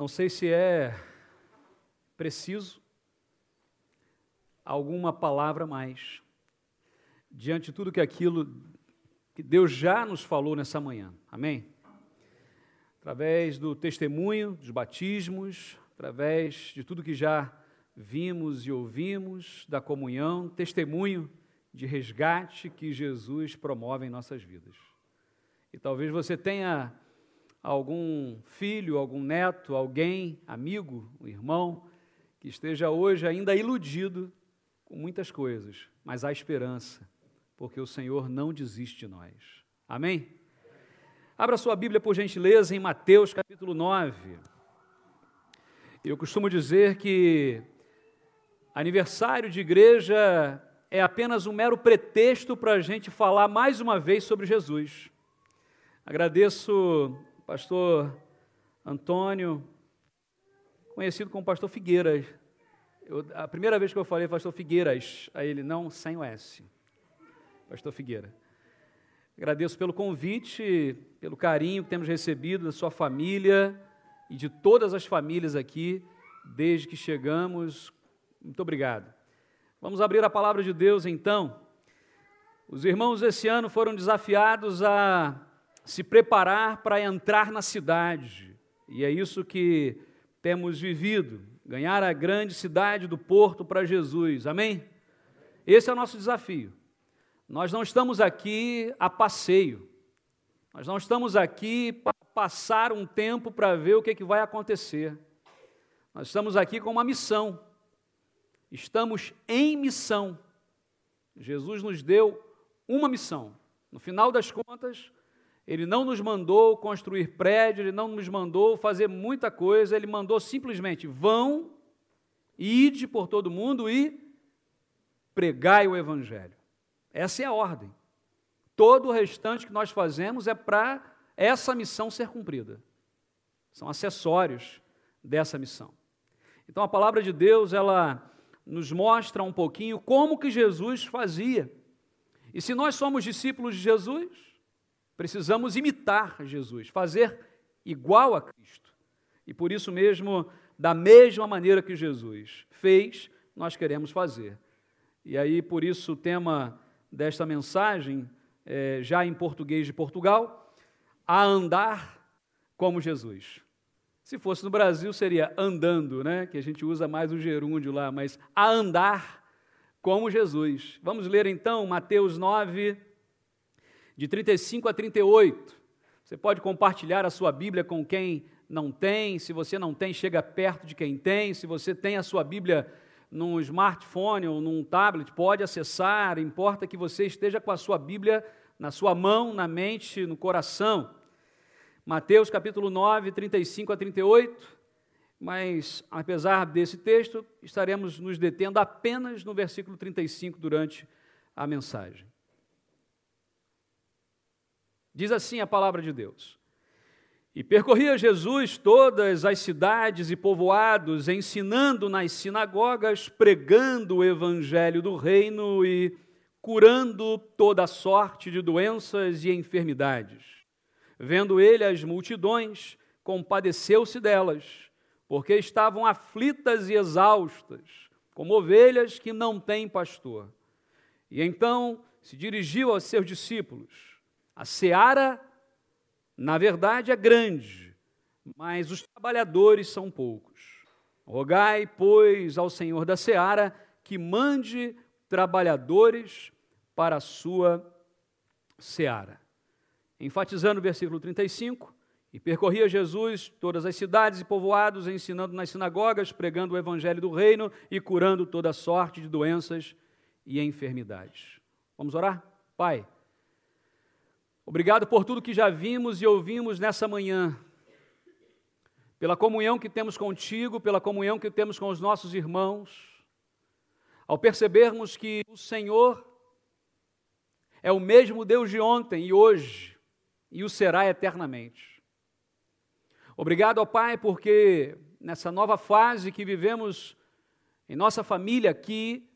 Não sei se é preciso alguma palavra mais diante de tudo que aquilo que Deus já nos falou nessa manhã. Amém? Através do testemunho, dos batismos, através de tudo que já vimos e ouvimos, da comunhão, testemunho de resgate que Jesus promove em nossas vidas. E talvez você tenha algum filho, algum neto, alguém, amigo, um irmão, que esteja hoje ainda iludido com muitas coisas, mas há esperança, porque o Senhor não desiste de nós. Amém? Abra sua Bíblia, por gentileza, em Mateus capítulo 9. Eu costumo dizer que aniversário de igreja é apenas um mero pretexto para a gente falar mais uma vez sobre Jesus. Agradeço pastor Antônio, conhecido como pastor Figueiras. Eu, a primeira vez que eu falei pastor Figueiras, a ele não sem o S. Pastor Figueira. Agradeço pelo convite, pelo carinho que temos recebido da sua família e de todas as famílias aqui desde que chegamos. Muito obrigado. Vamos abrir a palavra de Deus então. Os irmãos esse ano foram desafiados a se preparar para entrar na cidade. E é isso que temos vivido, ganhar a grande cidade do porto para Jesus. Amém? Esse é o nosso desafio. Nós não estamos aqui a passeio. Nós não estamos aqui para passar um tempo para ver o que, é que vai acontecer. Nós estamos aqui com uma missão. Estamos em missão. Jesus nos deu uma missão. No final das contas, ele não nos mandou construir prédio, ele não nos mandou fazer muita coisa, ele mandou simplesmente: vão, ide por todo mundo e pregai o Evangelho. Essa é a ordem. Todo o restante que nós fazemos é para essa missão ser cumprida. São acessórios dessa missão. Então a palavra de Deus, ela nos mostra um pouquinho como que Jesus fazia. E se nós somos discípulos de Jesus, Precisamos imitar Jesus, fazer igual a Cristo. E por isso mesmo, da mesma maneira que Jesus fez, nós queremos fazer. E aí, por isso, o tema desta mensagem, é, já em português de Portugal, a andar como Jesus. Se fosse no Brasil, seria andando, né? que a gente usa mais o gerúndio lá, mas a andar como Jesus. Vamos ler então Mateus 9, de 35 a 38. Você pode compartilhar a sua Bíblia com quem não tem, se você não tem, chega perto de quem tem, se você tem a sua Bíblia num smartphone ou num tablet, pode acessar, importa que você esteja com a sua Bíblia na sua mão, na mente, no coração. Mateus capítulo 9, 35 a 38. Mas, apesar desse texto, estaremos nos detendo apenas no versículo 35 durante a mensagem. Diz assim a palavra de Deus. E percorria Jesus todas as cidades e povoados, ensinando nas sinagogas, pregando o evangelho do reino e curando toda sorte de doenças e enfermidades. Vendo ele as multidões, compadeceu-se delas, porque estavam aflitas e exaustas, como ovelhas que não têm pastor. E então se dirigiu aos seus discípulos a seara, na verdade, é grande, mas os trabalhadores são poucos. Rogai, pois, ao Senhor da seara que mande trabalhadores para a sua seara. Enfatizando o versículo 35, e percorria Jesus todas as cidades e povoados, ensinando nas sinagogas, pregando o evangelho do reino e curando toda sorte de doenças e enfermidades. Vamos orar? Pai, Obrigado por tudo que já vimos e ouvimos nessa manhã, pela comunhão que temos contigo, pela comunhão que temos com os nossos irmãos, ao percebermos que o Senhor é o mesmo Deus de ontem e hoje, e o será eternamente. Obrigado, ó Pai, porque nessa nova fase que vivemos em nossa família aqui,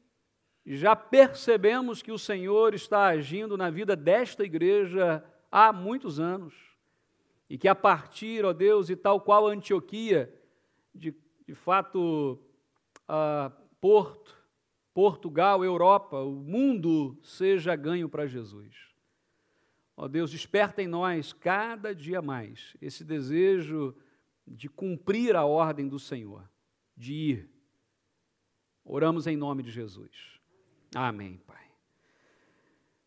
já percebemos que o Senhor está agindo na vida desta igreja há muitos anos. E que a partir, ó Deus, e tal qual Antioquia, de, de fato, uh, Porto, Portugal, Europa, o mundo seja ganho para Jesus. Ó Deus, desperta em nós cada dia mais esse desejo de cumprir a ordem do Senhor, de ir. Oramos em nome de Jesus. Amém, Pai.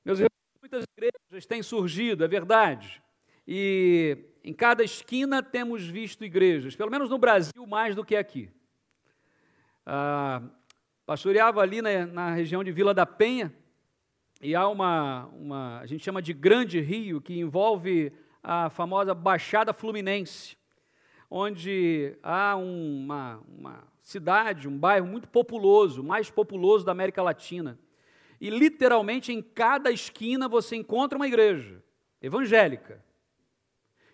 Meus irmãos, muitas igrejas têm surgido, é verdade. E em cada esquina temos visto igrejas, pelo menos no Brasil mais do que aqui. Ah, pastoreava ali na, na, região de Vila da Penha, e há uma, uma, a gente chama de Grande Rio, que envolve a famosa Baixada Fluminense, onde há uma, uma cidade, um bairro muito populoso, mais populoso da América Latina. E literalmente em cada esquina você encontra uma igreja evangélica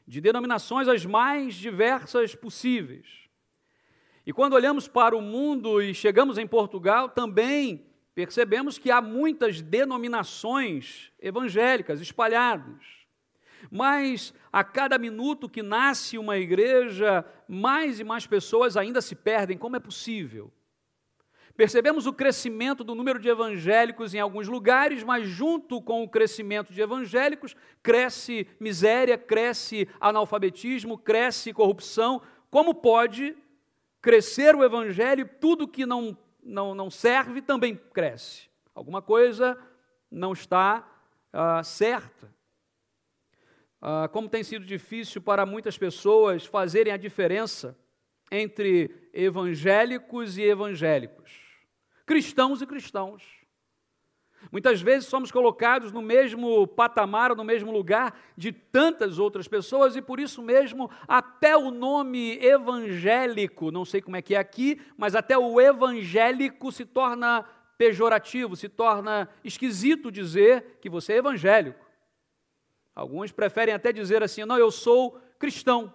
de denominações as mais diversas possíveis. E quando olhamos para o mundo e chegamos em Portugal, também percebemos que há muitas denominações evangélicas espalhadas. Mas a cada minuto que nasce uma igreja, mais e mais pessoas ainda se perdem. Como é possível? Percebemos o crescimento do número de evangélicos em alguns lugares, mas junto com o crescimento de evangélicos, cresce miséria, cresce analfabetismo, cresce corrupção. Como pode crescer o evangelho e tudo que não, não, não serve também cresce? Alguma coisa não está uh, certa. Uh, como tem sido difícil para muitas pessoas fazerem a diferença entre evangélicos e evangélicos cristãos e cristãos. Muitas vezes somos colocados no mesmo patamar, no mesmo lugar de tantas outras pessoas, e por isso mesmo, até o nome evangélico, não sei como é que é aqui, mas até o evangélico se torna pejorativo, se torna esquisito dizer que você é evangélico. Alguns preferem até dizer assim: não, eu sou cristão.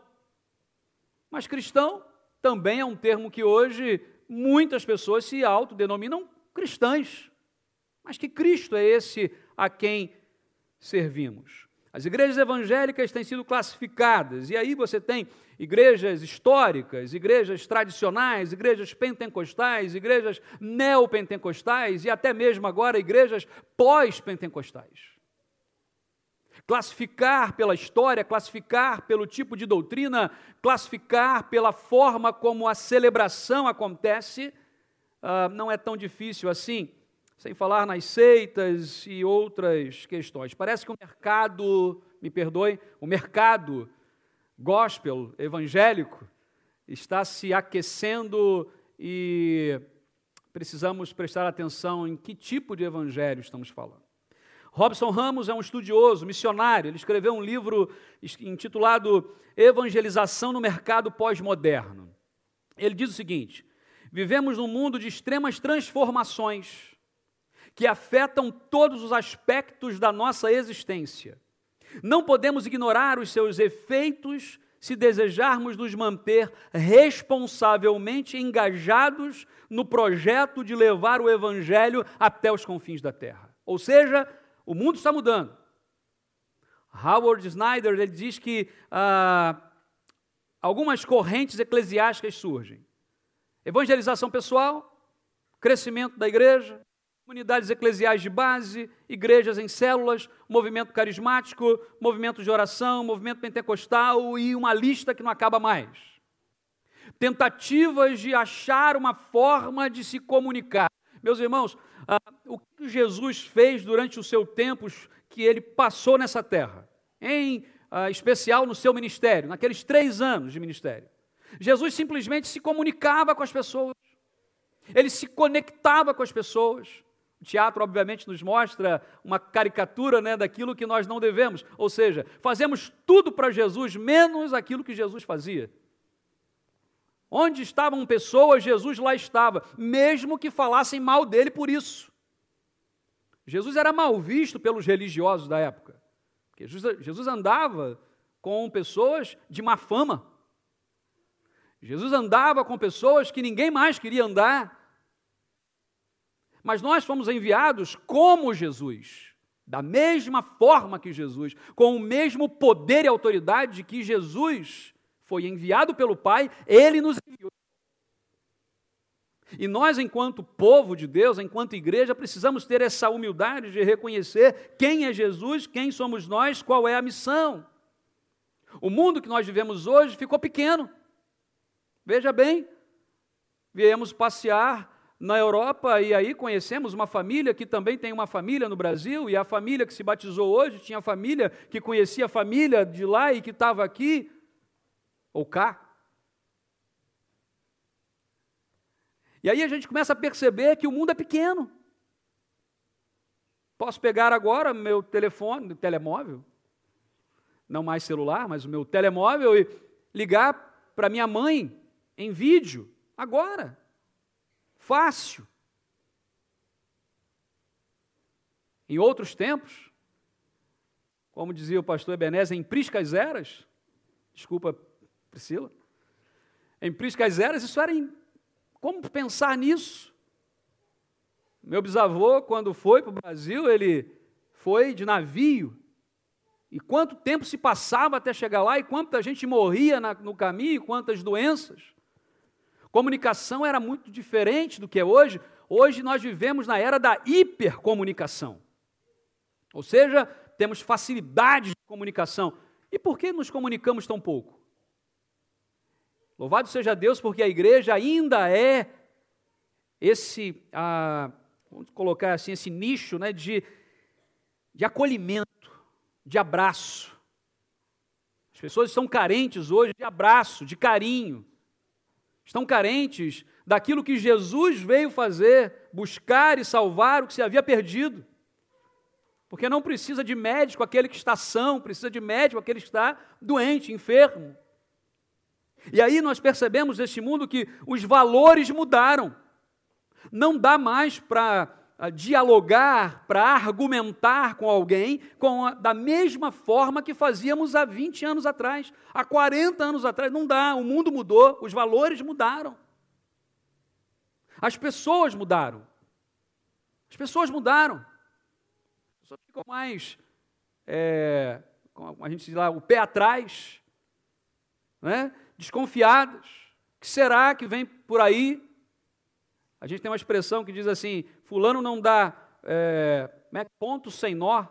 Mas cristão também é um termo que hoje muitas pessoas se autodenominam cristãs. Mas que Cristo é esse a quem servimos? As igrejas evangélicas têm sido classificadas, e aí você tem igrejas históricas, igrejas tradicionais, igrejas pentecostais, igrejas neopentecostais e até mesmo agora igrejas pós-pentecostais classificar pela história, classificar pelo tipo de doutrina, classificar pela forma como a celebração acontece, uh, não é tão difícil assim, sem falar nas seitas e outras questões. Parece que o mercado, me perdoe, o mercado gospel evangélico está se aquecendo e precisamos prestar atenção em que tipo de evangelho estamos falando. Robson Ramos é um estudioso, missionário. Ele escreveu um livro intitulado Evangelização no Mercado Pós-Moderno. Ele diz o seguinte: vivemos num mundo de extremas transformações que afetam todos os aspectos da nossa existência. Não podemos ignorar os seus efeitos se desejarmos nos manter responsavelmente engajados no projeto de levar o Evangelho até os confins da terra. Ou seja, o mundo está mudando. Howard Snyder ele diz que ah, algumas correntes eclesiásticas surgem: evangelização pessoal, crescimento da igreja, comunidades eclesiais de base, igrejas em células, movimento carismático, movimento de oração, movimento pentecostal e uma lista que não acaba mais. Tentativas de achar uma forma de se comunicar. Meus irmãos, ah, o que Jesus fez durante o seu tempo que ele passou nessa terra, em ah, especial no seu ministério, naqueles três anos de ministério. Jesus simplesmente se comunicava com as pessoas, ele se conectava com as pessoas. O teatro, obviamente, nos mostra uma caricatura né, daquilo que nós não devemos, ou seja, fazemos tudo para Jesus, menos aquilo que Jesus fazia. Onde estavam pessoas, Jesus lá estava, mesmo que falassem mal dele por isso. Jesus era mal visto pelos religiosos da época, porque Jesus andava com pessoas de má fama. Jesus andava com pessoas que ninguém mais queria andar. Mas nós fomos enviados como Jesus, da mesma forma que Jesus, com o mesmo poder e autoridade que Jesus foi enviado pelo Pai, ele nos enviou. E nós, enquanto povo de Deus, enquanto igreja, precisamos ter essa humildade de reconhecer quem é Jesus, quem somos nós, qual é a missão. O mundo que nós vivemos hoje ficou pequeno. Veja bem, viemos passear na Europa e aí conhecemos uma família que também tem uma família no Brasil, e a família que se batizou hoje tinha família que conhecia a família de lá e que estava aqui ou cá. E aí a gente começa a perceber que o mundo é pequeno. Posso pegar agora meu telefone, telemóvel, não mais celular, mas o meu telemóvel e ligar para minha mãe em vídeo, agora. Fácil. Em outros tempos, como dizia o pastor Ebenezer, em priscas eras, desculpa, Priscila, em priscas eras, isso era como pensar nisso? Meu bisavô, quando foi para o Brasil, ele foi de navio. E quanto tempo se passava até chegar lá, e quanta gente morria na, no caminho, quantas doenças. Comunicação era muito diferente do que é hoje. Hoje nós vivemos na era da hipercomunicação. Ou seja, temos facilidade de comunicação. E por que nos comunicamos tão pouco? Louvado seja Deus, porque a igreja ainda é esse, ah, vamos colocar assim, esse nicho né, de, de acolhimento, de abraço. As pessoas estão carentes hoje de abraço, de carinho. Estão carentes daquilo que Jesus veio fazer, buscar e salvar o que se havia perdido. Porque não precisa de médico aquele que está são, precisa de médico aquele que está doente, enfermo. E aí nós percebemos neste mundo que os valores mudaram. Não dá mais para ah, dialogar, para argumentar com alguém com a, da mesma forma que fazíamos há 20 anos atrás, há 40 anos atrás. Não dá, o mundo mudou, os valores mudaram. As pessoas mudaram. As pessoas mudaram. As pessoas ficam mais, é, a gente diz lá, o pé atrás. Né? Desconfiadas. O que será que vem por aí? A gente tem uma expressão que diz assim: Fulano não dá é, é, ponto sem nó.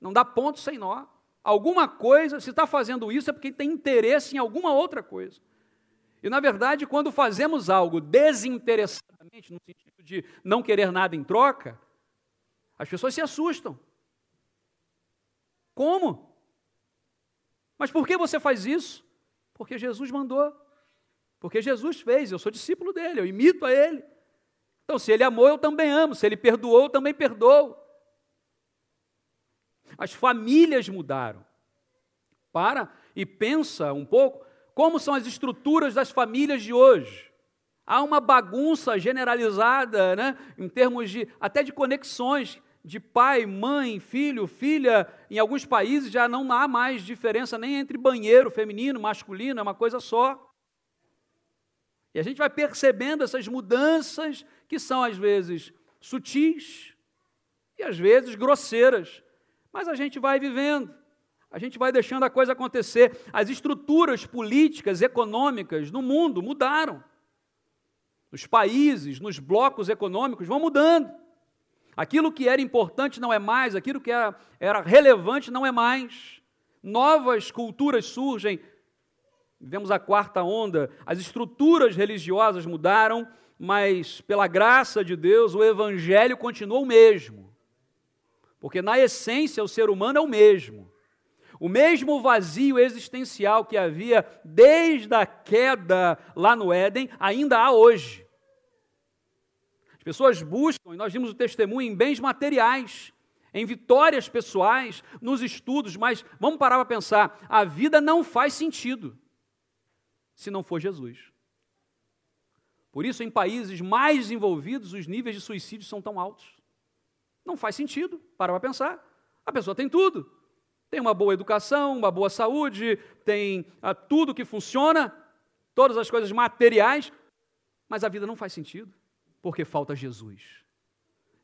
Não dá ponto sem nó. Alguma coisa, se está fazendo isso, é porque tem interesse em alguma outra coisa. E, na verdade, quando fazemos algo desinteressadamente, no sentido de não querer nada em troca, as pessoas se assustam. Como? Mas por que você faz isso? Porque Jesus mandou. Porque Jesus fez, eu sou discípulo dele, eu imito a ele. Então, se ele amou, eu também amo. Se ele perdoou, eu também perdoo. As famílias mudaram. Para e pensa um pouco como são as estruturas das famílias de hoje. Há uma bagunça generalizada, né, em termos de até de conexões de pai, mãe, filho, filha, em alguns países já não há mais diferença nem entre banheiro feminino, masculino, é uma coisa só. E a gente vai percebendo essas mudanças que são às vezes sutis e às vezes grosseiras, mas a gente vai vivendo. A gente vai deixando a coisa acontecer. As estruturas políticas, econômicas no mundo mudaram. Os países, nos blocos econômicos vão mudando. Aquilo que era importante não é mais, aquilo que era, era relevante não é mais. Novas culturas surgem. Vemos a quarta onda, as estruturas religiosas mudaram, mas pela graça de Deus o evangelho continua o mesmo. Porque na essência o ser humano é o mesmo. O mesmo vazio existencial que havia desde a queda lá no Éden, ainda há hoje. As pessoas buscam, e nós vimos o testemunho, em bens materiais, em vitórias pessoais, nos estudos, mas vamos parar para pensar: a vida não faz sentido se não for Jesus. Por isso, em países mais desenvolvidos, os níveis de suicídio são tão altos. Não faz sentido, para para pensar. A pessoa tem tudo. Tem uma boa educação, uma boa saúde, tem ah, tudo que funciona, todas as coisas materiais, mas a vida não faz sentido porque falta Jesus.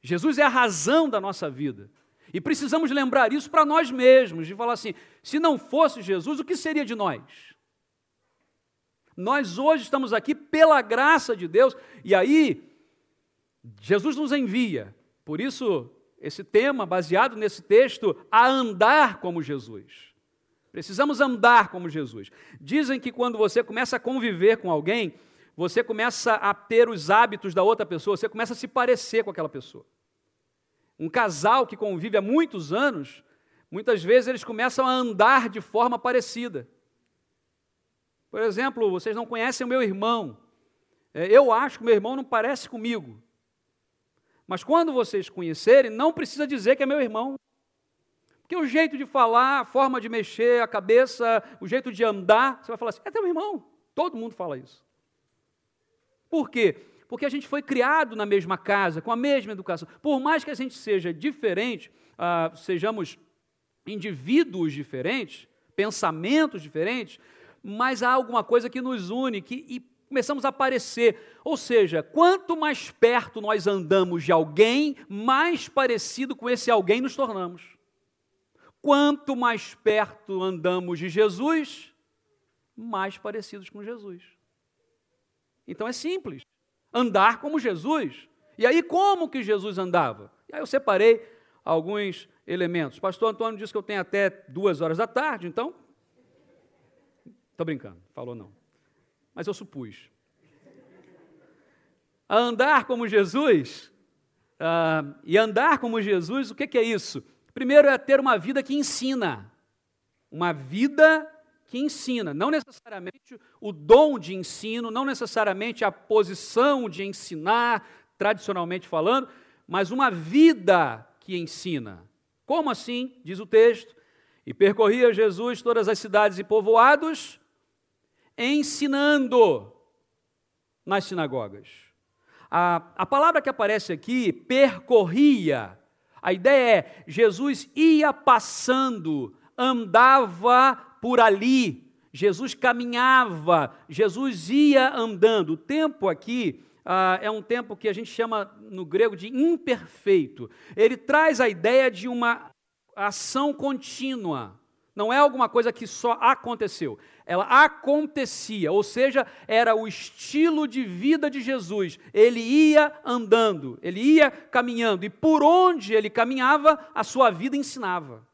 Jesus é a razão da nossa vida. E precisamos lembrar isso para nós mesmos, de falar assim: se não fosse Jesus, o que seria de nós? Nós hoje estamos aqui pela graça de Deus, e aí Jesus nos envia. Por isso, esse tema, baseado nesse texto, a andar como Jesus. Precisamos andar como Jesus. Dizem que quando você começa a conviver com alguém, você começa a ter os hábitos da outra pessoa, você começa a se parecer com aquela pessoa. Um casal que convive há muitos anos, muitas vezes eles começam a andar de forma parecida. Por exemplo, vocês não conhecem o meu irmão. É, eu acho que meu irmão não parece comigo. Mas quando vocês conhecerem, não precisa dizer que é meu irmão. Porque o jeito de falar, a forma de mexer, a cabeça, o jeito de andar, você vai falar assim: é teu irmão. Todo mundo fala isso. Por quê? Porque a gente foi criado na mesma casa, com a mesma educação. Por mais que a gente seja diferente, ah, sejamos indivíduos diferentes, pensamentos diferentes, mas há alguma coisa que nos une que, e começamos a aparecer. Ou seja, quanto mais perto nós andamos de alguém, mais parecido com esse alguém nos tornamos. Quanto mais perto andamos de Jesus, mais parecidos com Jesus. Então é simples. Andar como Jesus. E aí, como que Jesus andava? E aí eu separei alguns elementos. Pastor Antônio disse que eu tenho até duas horas da tarde, então Estou brincando, falou não. Mas eu supus. A andar como Jesus, uh, e andar como Jesus, o que, que é isso? Primeiro é ter uma vida que ensina. Uma vida que ensina, não necessariamente o dom de ensino, não necessariamente a posição de ensinar, tradicionalmente falando, mas uma vida que ensina. Como assim? Diz o texto. E percorria Jesus todas as cidades e povoados, ensinando nas sinagogas. A, a palavra que aparece aqui, percorria, a ideia é Jesus ia passando, andava por ali, Jesus caminhava, Jesus ia andando. O tempo aqui ah, é um tempo que a gente chama no grego de imperfeito. Ele traz a ideia de uma ação contínua, não é alguma coisa que só aconteceu ela acontecia, ou seja, era o estilo de vida de Jesus. Ele ia andando, ele ia caminhando, e por onde ele caminhava, a sua vida ensinava.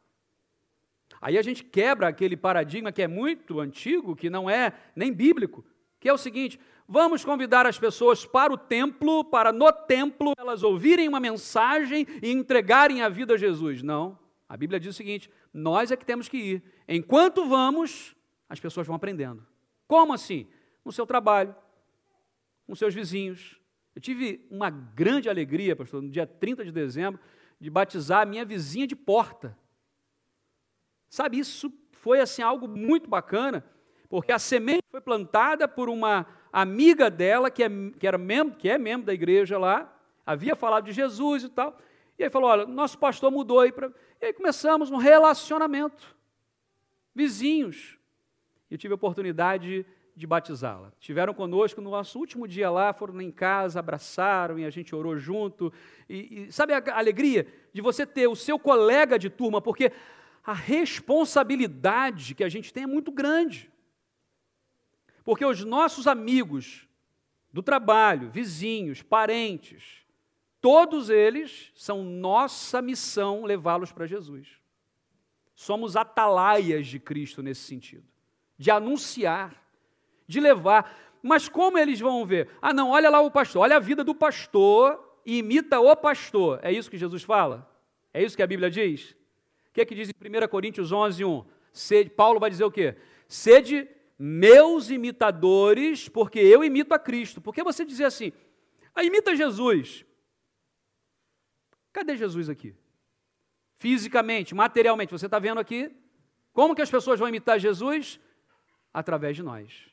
Aí a gente quebra aquele paradigma que é muito antigo, que não é nem bíblico, que é o seguinte: vamos convidar as pessoas para o templo, para no templo elas ouvirem uma mensagem e entregarem a vida a Jesus. Não. A Bíblia diz o seguinte: nós é que temos que ir. Enquanto vamos, as pessoas vão aprendendo. Como assim? No seu trabalho, com seus vizinhos. Eu tive uma grande alegria, pastor, no dia 30 de dezembro, de batizar a minha vizinha de porta. Sabe, isso foi assim algo muito bacana, porque a semente foi plantada por uma amiga dela, que é, que era membro, que é membro da igreja lá, havia falado de Jesus e tal. E aí falou: olha, nosso pastor mudou aí para. E aí começamos um relacionamento. Vizinhos e tive a oportunidade de batizá-la. Estiveram conosco no nosso último dia lá, foram em casa, abraçaram e a gente orou junto. E, e sabe a alegria de você ter o seu colega de turma, porque a responsabilidade que a gente tem é muito grande. Porque os nossos amigos do trabalho, vizinhos, parentes, todos eles são nossa missão levá-los para Jesus. Somos atalaias de Cristo nesse sentido de anunciar, de levar. Mas como eles vão ver? Ah, não, olha lá o pastor, olha a vida do pastor e imita o pastor. É isso que Jesus fala? É isso que a Bíblia diz? Que é que diz em 1 Coríntios 11, 1? Sede, Paulo vai dizer o quê? Sede meus imitadores, porque eu imito a Cristo. Por que você dizer assim? Ah, imita Jesus. Cadê Jesus aqui? Fisicamente, materialmente, você está vendo aqui? Como que as pessoas vão imitar Jesus? através de nós.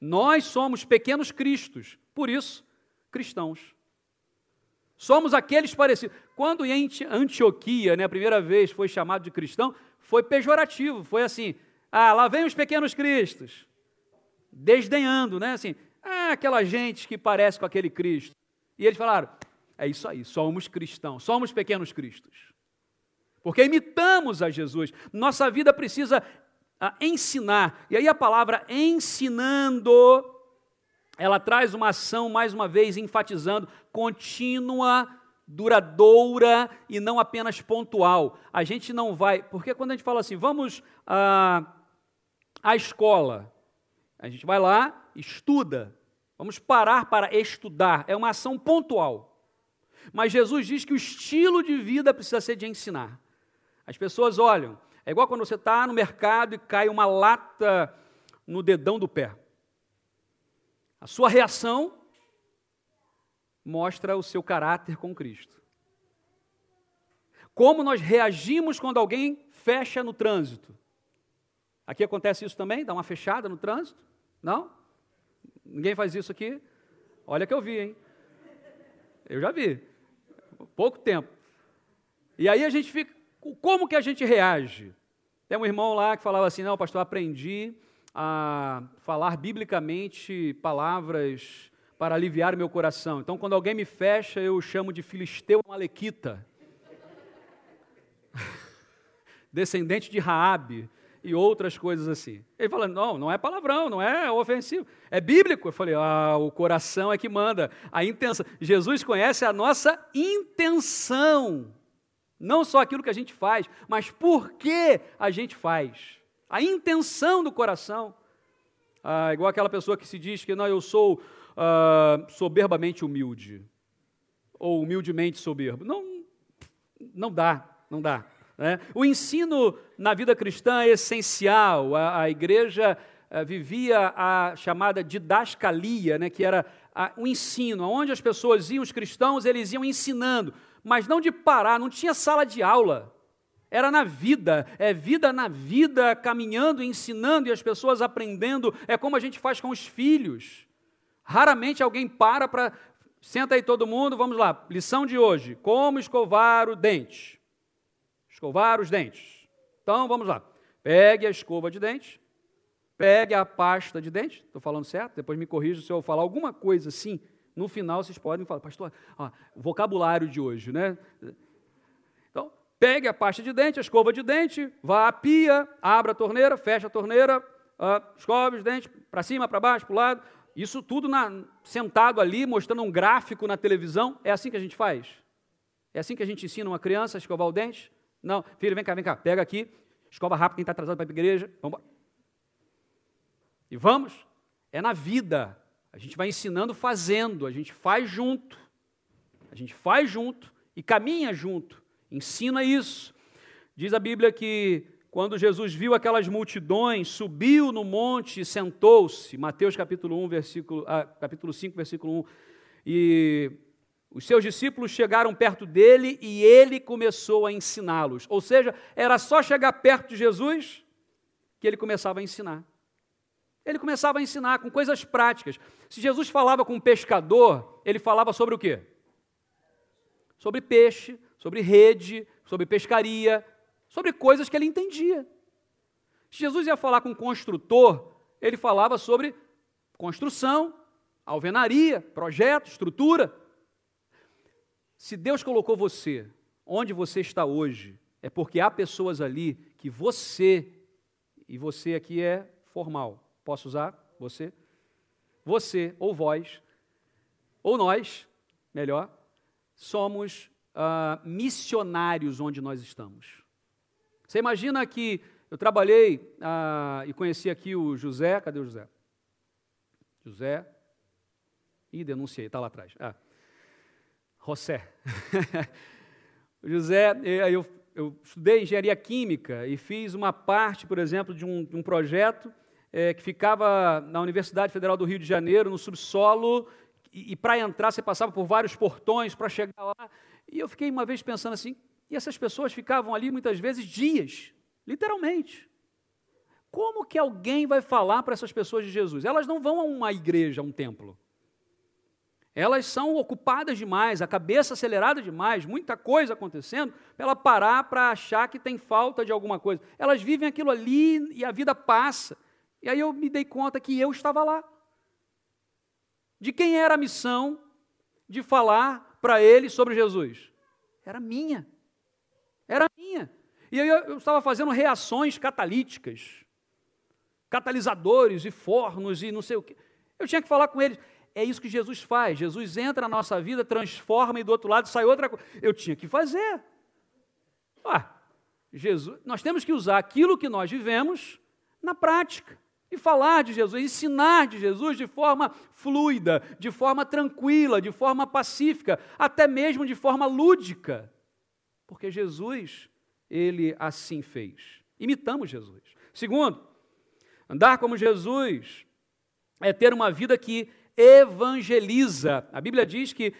Nós somos pequenos cristos, por isso, cristãos. Somos aqueles parecidos. Quando em Antioquia, né, a primeira vez foi chamado de cristão, foi pejorativo, foi assim: ah, lá vem os pequenos cristos, desdenhando, né, assim, ah, aquela gente que parece com aquele Cristo. E eles falaram: é isso aí, somos cristãos, somos pequenos cristos. Porque imitamos a Jesus. Nossa vida precisa a ensinar. E aí a palavra ensinando, ela traz uma ação, mais uma vez, enfatizando, contínua, duradoura e não apenas pontual. A gente não vai, porque quando a gente fala assim, vamos à, à escola, a gente vai lá, estuda, vamos parar para estudar, é uma ação pontual. Mas Jesus diz que o estilo de vida precisa ser de ensinar. As pessoas olham, é igual quando você está no mercado e cai uma lata no dedão do pé. A sua reação mostra o seu caráter com Cristo. Como nós reagimos quando alguém fecha no trânsito? Aqui acontece isso também? Dá uma fechada no trânsito? Não? Ninguém faz isso aqui? Olha que eu vi, hein? Eu já vi. Pouco tempo. E aí a gente fica. Como que a gente reage? Tem um irmão lá que falava assim: não, pastor, aprendi a falar biblicamente palavras para aliviar meu coração. Então, quando alguém me fecha, eu chamo de filisteu malequita, descendente de Raabe e outras coisas assim. Ele fala: não, não é palavrão, não é ofensivo, é bíblico. Eu falei: ah, o coração é que manda, a intenção. Jesus conhece a nossa intenção, não só aquilo que a gente faz, mas por que a gente faz. A intenção do coração. Ah, igual aquela pessoa que se diz que não, eu sou uh, soberbamente humilde, ou humildemente soberbo. Não, não dá, não dá. Né? O ensino na vida cristã é essencial. A, a igreja uh, vivia a chamada didascalia, né, que era o um ensino, onde as pessoas iam, os cristãos, eles iam ensinando, mas não de parar, não tinha sala de aula. Era na vida, é vida na vida, caminhando, ensinando e as pessoas aprendendo. É como a gente faz com os filhos. Raramente alguém para para. Senta aí todo mundo, vamos lá. Lição de hoje: como escovar o dente. Escovar os dentes. Então vamos lá. Pegue a escova de dente, pegue a pasta de dente. Estou falando certo? Depois me corrija se eu falar alguma coisa assim. No final vocês podem falar, pastor, ó, vocabulário de hoje, né? Pegue a pasta de dente, a escova de dente, vá à pia, abra a torneira, fecha a torneira, uh, escove os dentes para cima, para baixo, para o lado, isso tudo na, sentado ali, mostrando um gráfico na televisão. É assim que a gente faz? É assim que a gente ensina uma criança a escovar o dente? Não, filho, vem cá, vem cá, pega aqui, escova rápido quem está atrasado para a igreja. Vamos E vamos. É na vida. A gente vai ensinando fazendo, a gente faz junto. A gente faz junto e caminha junto. Ensina isso. Diz a Bíblia que quando Jesus viu aquelas multidões, subiu no monte e sentou-se. Mateus capítulo 1, versículo, ah, capítulo 5, versículo 1. E os seus discípulos chegaram perto dele e ele começou a ensiná-los. Ou seja, era só chegar perto de Jesus que ele começava a ensinar. Ele começava a ensinar com coisas práticas. Se Jesus falava com um pescador, ele falava sobre o quê? Sobre peixe, sobre rede, sobre pescaria, sobre coisas que ele entendia. Se Jesus ia falar com um construtor, ele falava sobre construção, alvenaria, projeto, estrutura. Se Deus colocou você onde você está hoje, é porque há pessoas ali que você, e você aqui é formal, posso usar você? Você, ou vós, ou nós, melhor, somos uh, missionários onde nós estamos. Você imagina que eu trabalhei ah, e conheci aqui o José, cadê o José? José, ih, denunciei, está lá atrás. Ah, José. José, eu, eu estudei engenharia química e fiz uma parte, por exemplo, de um, de um projeto é, que ficava na Universidade Federal do Rio de Janeiro, no subsolo, e, e para entrar você passava por vários portões para chegar lá. E eu fiquei uma vez pensando assim, e essas pessoas ficavam ali muitas vezes dias, literalmente. Como que alguém vai falar para essas pessoas de Jesus? Elas não vão a uma igreja, a um templo. Elas são ocupadas demais, a cabeça acelerada demais, muita coisa acontecendo, para ela parar para achar que tem falta de alguma coisa. Elas vivem aquilo ali e a vida passa. E aí eu me dei conta que eu estava lá. De quem era a missão de falar para eles sobre Jesus? Era minha. Era minha. E eu, eu estava fazendo reações catalíticas. catalisadores e fornos e não sei o quê. Eu tinha que falar com eles. É isso que Jesus faz. Jesus entra na nossa vida, transforma e do outro lado sai outra coisa. Eu tinha que fazer. Ah, Jesus, nós temos que usar aquilo que nós vivemos na prática e falar de Jesus, ensinar de Jesus de forma fluida, de forma tranquila, de forma pacífica, até mesmo de forma lúdica. Porque Jesus, ele assim fez. Imitamos Jesus. Segundo, andar como Jesus é ter uma vida que evangeliza. A Bíblia diz que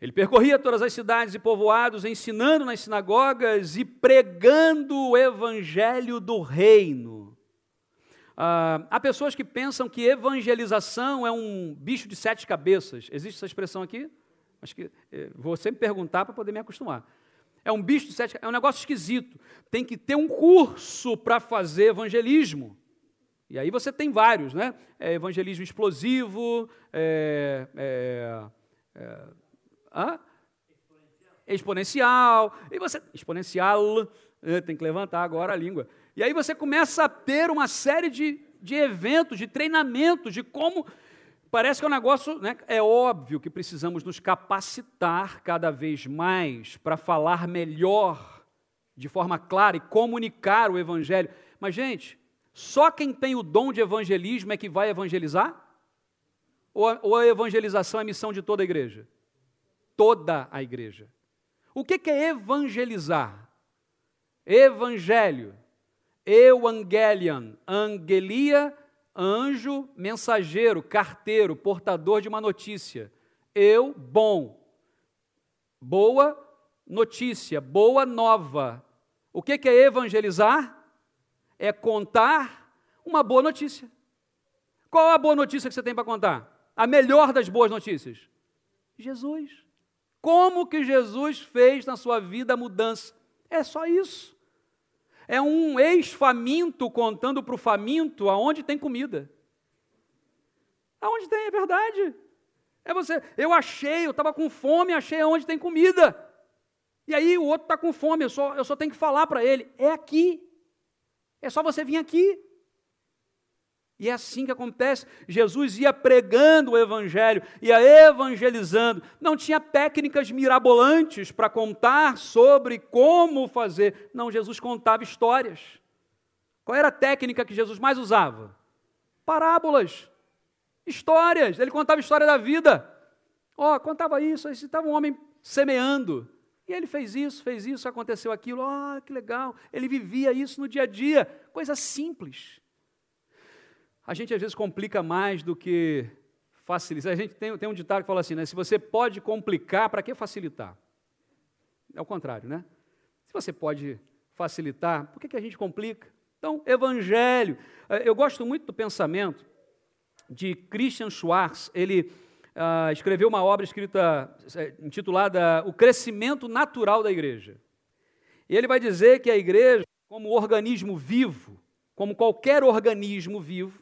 ele percorria todas as cidades e povoados, ensinando nas sinagogas e pregando o evangelho do reino. Ah, há pessoas que pensam que evangelização é um bicho de sete cabeças. Existe essa expressão aqui? Acho que eh, vou sempre perguntar para poder me acostumar. É um bicho de sete, é um negócio esquisito. Tem que ter um curso para fazer evangelismo. E aí você tem vários, né? É evangelismo explosivo, é, é, é, ah? exponencial. E você exponencial, é, tem que levantar agora a língua. E aí você começa a ter uma série de, de eventos, de treinamentos, de como Parece que é um negócio, né? é óbvio que precisamos nos capacitar cada vez mais para falar melhor, de forma clara e comunicar o Evangelho. Mas, gente, só quem tem o dom de evangelismo é que vai evangelizar? Ou a, ou a evangelização é missão de toda a igreja? Toda a igreja. O que, que é evangelizar? Evangelho. Evangelion. Angelia anjo, mensageiro, carteiro, portador de uma notícia. Eu, bom. Boa notícia, boa nova. O que é evangelizar? É contar uma boa notícia. Qual a boa notícia que você tem para contar? A melhor das boas notícias? Jesus. Como que Jesus fez na sua vida a mudança? É só isso. É um ex-faminto contando para o faminto aonde tem comida. Aonde tem, é verdade. É você, eu achei, eu estava com fome, achei aonde tem comida. E aí o outro está com fome, eu só, eu só tenho que falar para ele, é aqui. É só você vir aqui. E é assim que acontece. Jesus ia pregando o Evangelho, ia evangelizando. Não tinha técnicas mirabolantes para contar sobre como fazer. Não, Jesus contava histórias. Qual era a técnica que Jesus mais usava? Parábolas, histórias. Ele contava história da vida. Ó, oh, contava isso, aí estava um homem semeando. E ele fez isso, fez isso, aconteceu aquilo. Ah, oh, que legal. Ele vivia isso no dia a dia. Coisa simples a gente às vezes complica mais do que facilita. A gente tem, tem um ditado que fala assim, né? Se você pode complicar, para que facilitar? É o contrário, né? Se você pode facilitar, por que, que a gente complica? Então, evangelho. Eh, eu gosto muito do pensamento de Christian Schwarz. Ele uh, escreveu uma obra escrita, eh, intitulada O Crescimento Natural da Igreja. E ele vai dizer que a igreja, como organismo vivo, como qualquer organismo vivo,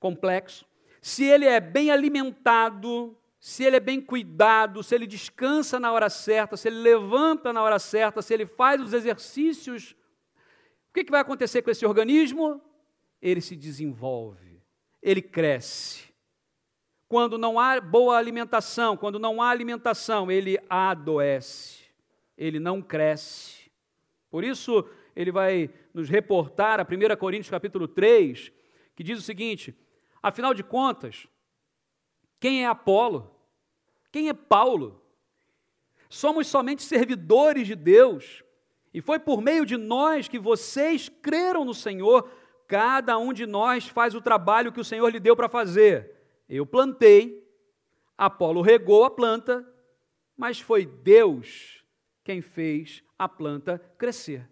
complexo, se ele é bem alimentado, se ele é bem cuidado, se ele descansa na hora certa, se ele levanta na hora certa, se ele faz os exercícios, o que, que vai acontecer com esse organismo? Ele se desenvolve, ele cresce. Quando não há boa alimentação, quando não há alimentação, ele adoece, ele não cresce. Por isso, ele vai nos reportar a 1 Coríntios capítulo 3, que diz o seguinte: Afinal de contas, quem é Apolo? Quem é Paulo? Somos somente servidores de Deus, e foi por meio de nós que vocês creram no Senhor. Cada um de nós faz o trabalho que o Senhor lhe deu para fazer. Eu plantei, Apolo regou a planta, mas foi Deus quem fez a planta crescer.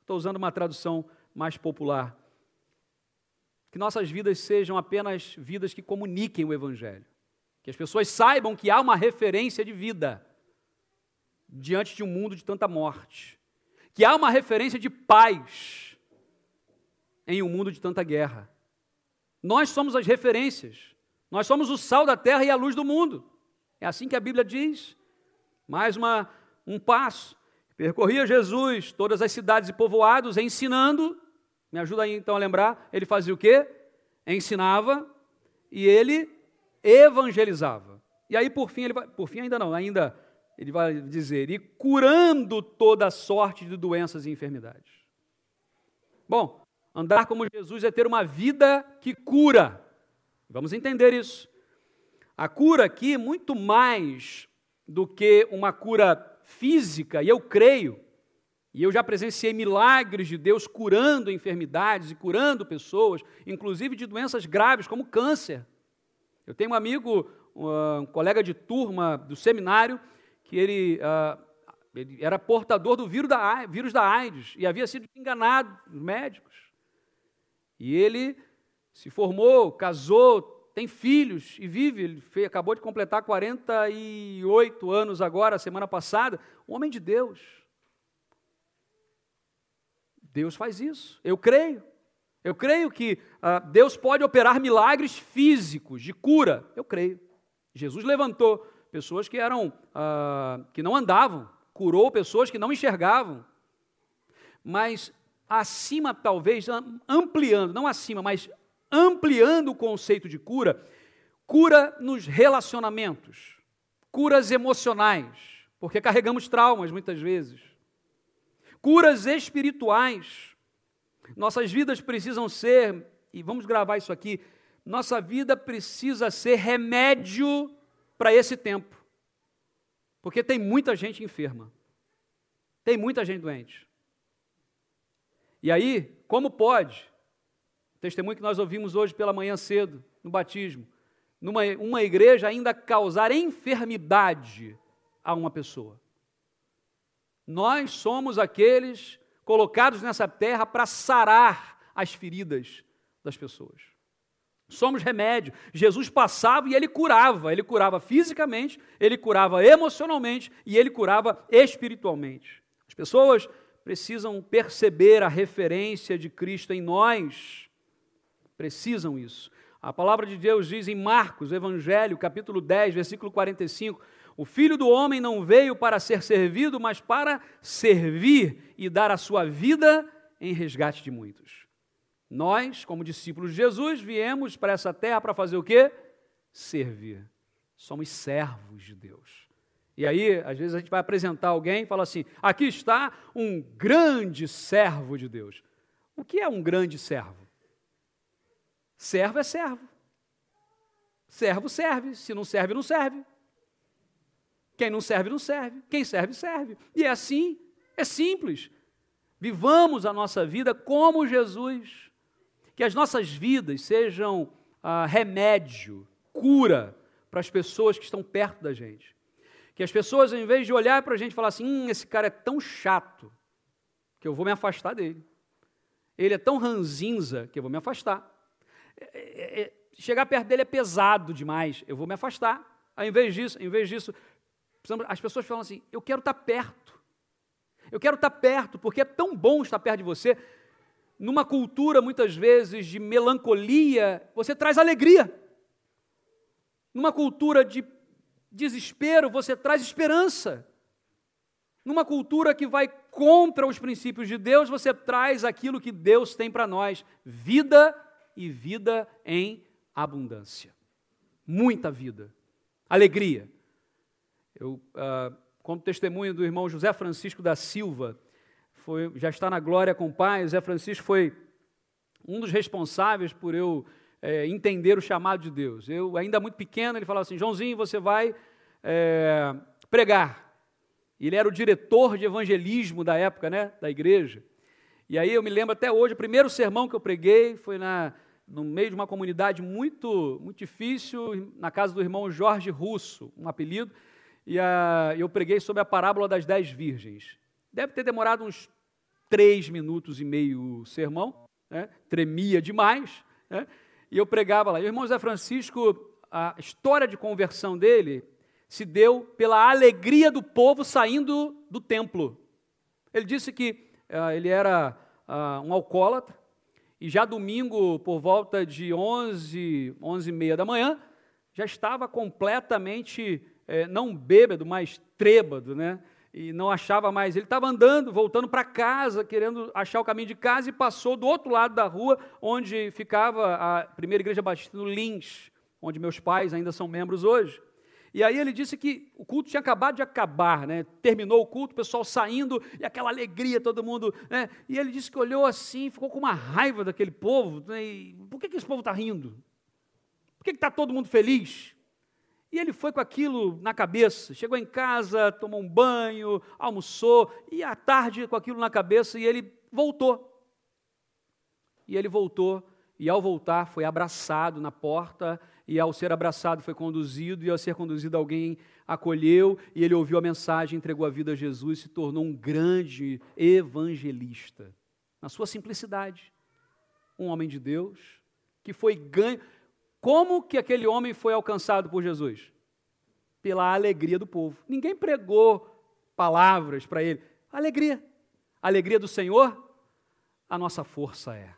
Estou usando uma tradução mais popular. Que nossas vidas sejam apenas vidas que comuniquem o Evangelho. Que as pessoas saibam que há uma referência de vida diante de um mundo de tanta morte. Que há uma referência de paz em um mundo de tanta guerra. Nós somos as referências. Nós somos o sal da terra e a luz do mundo. É assim que a Bíblia diz. Mais uma, um passo. Percorria Jesus todas as cidades e povoados, ensinando Me ajuda aí então a lembrar. Ele fazia o quê? Ensinava e ele evangelizava. E aí, por fim, ele vai, por fim ainda não, ainda ele vai dizer, e curando toda sorte de doenças e enfermidades. Bom, andar como Jesus é ter uma vida que cura. Vamos entender isso. A cura aqui, muito mais do que uma cura física, e eu creio, e eu já presenciei milagres de Deus curando enfermidades e curando pessoas, inclusive de doenças graves como câncer. Eu tenho um amigo, um colega de turma do seminário, que ele, uh, ele era portador do vírus da, vírus da AIDS e havia sido enganado por médicos. E ele se formou, casou, tem filhos e vive. Ele fez, acabou de completar 48 anos agora, semana passada. Um homem de Deus. Deus faz isso. Eu creio. Eu creio que ah, Deus pode operar milagres físicos de cura. Eu creio. Jesus levantou pessoas que eram ah, que não andavam, curou pessoas que não enxergavam. Mas acima, talvez, ampliando, não acima, mas ampliando o conceito de cura, cura nos relacionamentos, curas emocionais, porque carregamos traumas muitas vezes, curas espirituais nossas vidas precisam ser, e vamos gravar isso aqui, nossa vida precisa ser remédio para esse tempo. Porque tem muita gente enferma. Tem muita gente doente. E aí, como pode? O testemunho que nós ouvimos hoje pela manhã cedo, no batismo, numa uma igreja ainda causar enfermidade a uma pessoa. Nós somos aqueles colocados nessa terra para sarar as feridas das pessoas. Somos remédio. Jesus passava e ele curava. Ele curava fisicamente, ele curava emocionalmente e ele curava espiritualmente. As pessoas precisam perceber a referência de Cristo em nós. Precisam isso. A palavra de Deus diz em Marcos, Evangelho, capítulo 10, versículo 45: o filho do homem não veio para ser servido, mas para servir e dar a sua vida em resgate de muitos. Nós, como discípulos de Jesus, viemos para essa terra para fazer o quê? Servir. Somos servos de Deus. E aí, às vezes a gente vai apresentar alguém e fala assim: aqui está um grande servo de Deus. O que é um grande servo? Servo é servo. Servo serve. Se não serve, não serve. Quem não serve, não serve. Quem serve, serve. E é assim, é simples. Vivamos a nossa vida como Jesus. Que as nossas vidas sejam ah, remédio, cura para as pessoas que estão perto da gente. Que as pessoas, em vez de olhar para a gente e falar assim: hum, esse cara é tão chato que eu vou me afastar dele. Ele é tão ranzinza que eu vou me afastar. É, é, é, chegar perto dele é pesado demais, eu vou me afastar. Ao invés disso, em vez disso, as pessoas falam assim: eu quero estar perto. Eu quero estar perto, porque é tão bom estar perto de você. Numa cultura, muitas vezes, de melancolia, você traz alegria. Numa cultura de desespero, você traz esperança. Numa cultura que vai contra os princípios de Deus, você traz aquilo que Deus tem para nós: vida e vida em abundância. Muita vida, alegria. Eu ah, conto testemunho do irmão José Francisco da Silva, foi, já está na glória com o Pai. José Francisco foi um dos responsáveis por eu é, entender o chamado de Deus. Eu, ainda muito pequeno, ele falava assim: Joãozinho, você vai é, pregar. Ele era o diretor de evangelismo da época, né, da igreja. E aí eu me lembro até hoje, o primeiro sermão que eu preguei foi na, no meio de uma comunidade muito, muito difícil, na casa do irmão Jorge Russo, um apelido e a, eu preguei sobre a parábola das dez virgens. Deve ter demorado uns três minutos e meio o sermão, né? tremia demais, né? e eu pregava lá. E o irmão Zé Francisco, a história de conversão dele se deu pela alegria do povo saindo do templo. Ele disse que uh, ele era uh, um alcoólatra, e já domingo, por volta de 11, 11 e meia da manhã, já estava completamente é, não bêbado, mas trêbado, né? e não achava mais. Ele estava andando, voltando para casa, querendo achar o caminho de casa e passou do outro lado da rua, onde ficava a primeira igreja batista no Lins, onde meus pais ainda são membros hoje. E aí ele disse que o culto tinha acabado de acabar, né? Terminou o culto, o pessoal saindo e aquela alegria, todo mundo, né? E ele disse que olhou assim, ficou com uma raiva daquele povo. Né? E, por que, que esse povo está rindo? Por que está todo mundo feliz? E ele foi com aquilo na cabeça. Chegou em casa, tomou um banho, almoçou, e à tarde com aquilo na cabeça, e ele voltou. E ele voltou, e ao voltar foi abraçado na porta e ao ser abraçado foi conduzido, e ao ser conduzido alguém acolheu, e ele ouviu a mensagem, entregou a vida a Jesus e se tornou um grande evangelista. Na sua simplicidade. Um homem de Deus que foi ganho. Como que aquele homem foi alcançado por Jesus? Pela alegria do povo. Ninguém pregou palavras para ele. Alegria. alegria do Senhor, a nossa força é.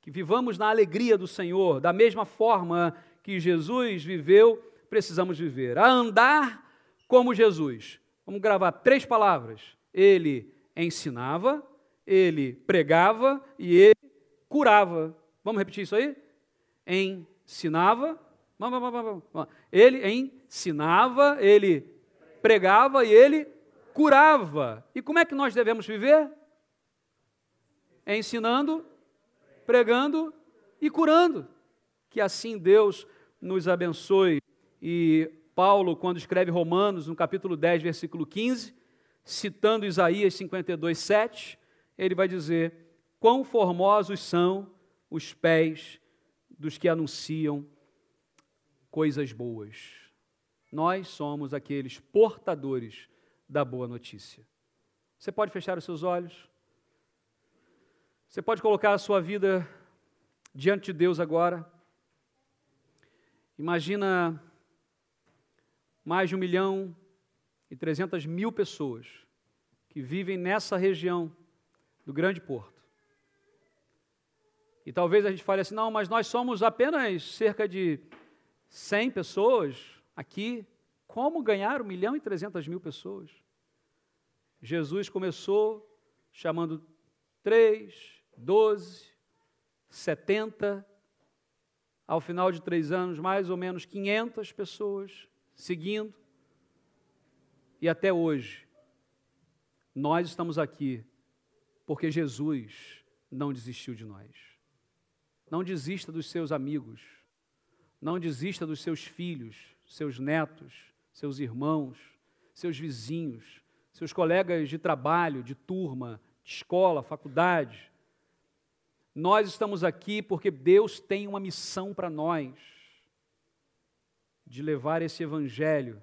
Que vivamos na alegria do Senhor, da mesma forma que Jesus viveu, precisamos viver. A andar como Jesus. Vamos gravar três palavras. Ele ensinava, ele pregava e ele curava. Vamos repetir isso aí? Ensinava. Ele ensinava, ele pregava e ele curava. E como é que nós devemos viver? Ensinando, pregando e curando. Que assim Deus nos abençoe. E Paulo, quando escreve Romanos, no capítulo 10, versículo 15, citando Isaías 52, 7, ele vai dizer: Quão formosos são os pés dos que anunciam coisas boas. Nós somos aqueles portadores da boa notícia. Você pode fechar os seus olhos? Você pode colocar a sua vida diante de Deus agora? Imagina mais de um milhão e trezentas mil pessoas que vivem nessa região do Grande Porto. E talvez a gente fale assim, não, mas nós somos apenas cerca de 100 pessoas aqui. Como ganhar um milhão e trezentas mil pessoas? Jesus começou chamando três, doze, setenta, ao final de três anos, mais ou menos 500 pessoas seguindo. E até hoje, nós estamos aqui porque Jesus não desistiu de nós. Não desista dos seus amigos, não desista dos seus filhos, seus netos, seus irmãos, seus vizinhos, seus colegas de trabalho, de turma, de escola, faculdade, nós estamos aqui porque Deus tem uma missão para nós de levar esse evangelho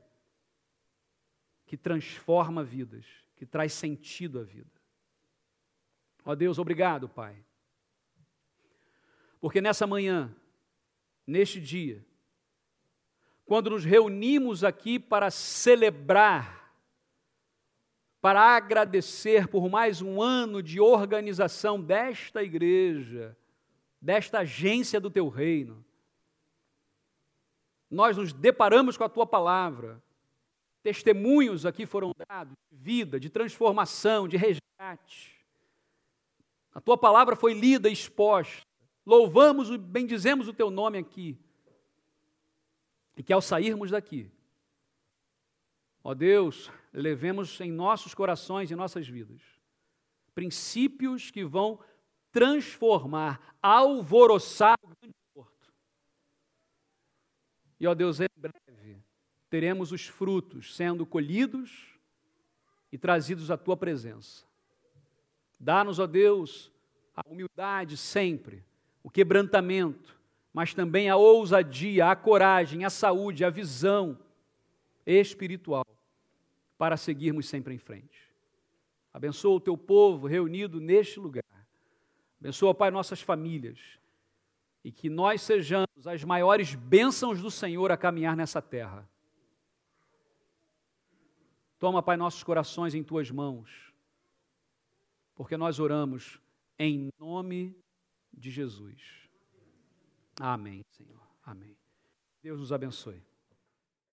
que transforma vidas, que traz sentido à vida. Ó Deus, obrigado, Pai. Porque nessa manhã, neste dia, quando nos reunimos aqui para celebrar para agradecer por mais um ano de organização desta igreja, desta agência do teu reino. Nós nos deparamos com a tua palavra. Testemunhos aqui foram dados de vida, de transformação, de resgate. A tua palavra foi lida exposta. Louvamos e bendizemos o teu nome aqui. E que ao sairmos daqui, ó Deus, levemos em nossos corações e nossas vidas princípios que vão transformar, alvoroçar o grande porto. E, ó Deus, em breve teremos os frutos sendo colhidos e trazidos à tua presença. Dá-nos, ó Deus, a humildade sempre, o quebrantamento, mas também a ousadia, a coragem, a saúde, a visão espiritual para seguirmos sempre em frente. Abençoa o teu povo reunido neste lugar. Abençoa, Pai, nossas famílias. E que nós sejamos as maiores bênçãos do Senhor a caminhar nessa terra. Toma, Pai, nossos corações em tuas mãos, porque nós oramos em nome de Jesus. Amém, Senhor. Amém. Deus nos abençoe.